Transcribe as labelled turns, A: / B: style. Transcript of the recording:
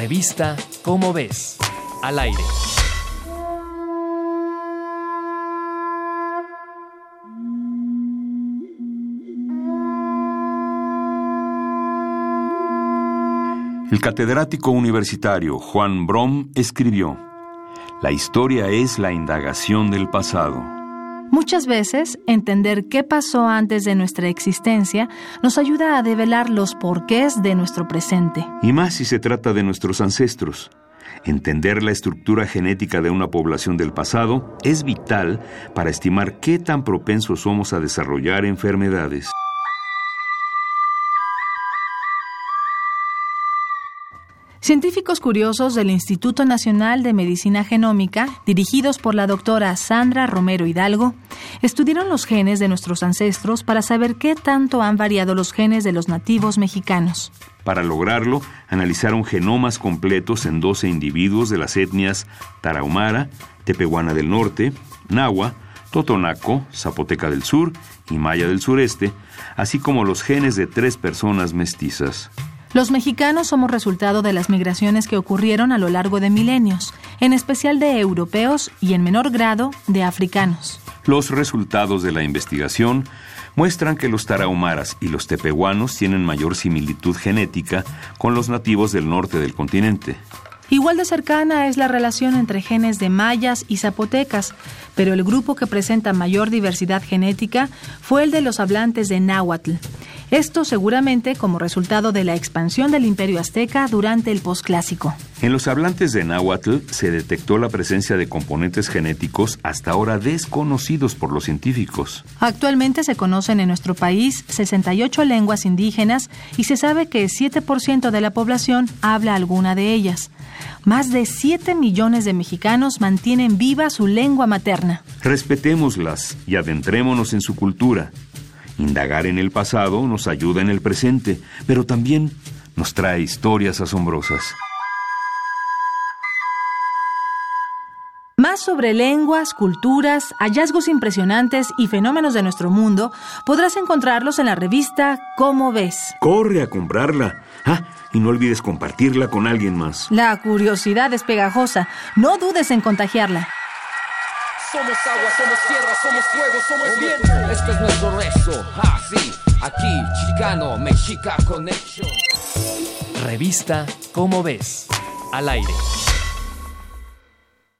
A: Revista Cómo ves, al aire.
B: El catedrático universitario Juan Brom escribió, La historia es la indagación del pasado.
C: Muchas veces, entender qué pasó antes de nuestra existencia nos ayuda a develar los porqués de nuestro presente.
B: Y más si se trata de nuestros ancestros. Entender la estructura genética de una población del pasado es vital para estimar qué tan propensos somos a desarrollar enfermedades.
C: Científicos curiosos del Instituto Nacional de Medicina Genómica, dirigidos por la doctora Sandra Romero Hidalgo, estudiaron los genes de nuestros ancestros para saber qué tanto han variado los genes de los nativos mexicanos.
B: Para lograrlo, analizaron genomas completos en 12 individuos de las etnias Tarahumara, Tepehuana del Norte, Nahua, Totonaco, Zapoteca del Sur y Maya del Sureste, así como los genes de tres personas mestizas.
C: Los mexicanos somos resultado de las migraciones que ocurrieron a lo largo de milenios, en especial de europeos y en menor grado de africanos.
B: Los resultados de la investigación muestran que los tarahumaras y los tepehuanos tienen mayor similitud genética con los nativos del norte del continente.
C: Igual de cercana es la relación entre genes de mayas y zapotecas, pero el grupo que presenta mayor diversidad genética fue el de los hablantes de náhuatl. Esto seguramente como resultado de la expansión del imperio azteca durante el posclásico.
B: En los hablantes de náhuatl se detectó la presencia de componentes genéticos hasta ahora desconocidos por los científicos.
C: Actualmente se conocen en nuestro país 68 lenguas indígenas y se sabe que 7% de la población habla alguna de ellas. Más de 7 millones de mexicanos mantienen viva su lengua materna.
B: Respetémoslas y adentrémonos en su cultura. Indagar en el pasado nos ayuda en el presente, pero también nos trae historias asombrosas.
C: Más sobre lenguas, culturas, hallazgos impresionantes y fenómenos de nuestro mundo podrás encontrarlos en la revista Cómo ves.
B: Corre a comprarla. Ah, y no olvides compartirla con alguien más.
C: La curiosidad es pegajosa. No dudes en contagiarla.
D: Somos agua, somos tierra, somos fuego, somos viento. Esto es nuestro rezo. Ah, sí. Aquí, Chicano, Mexica Connection.
A: Revista Cómo ves, al aire.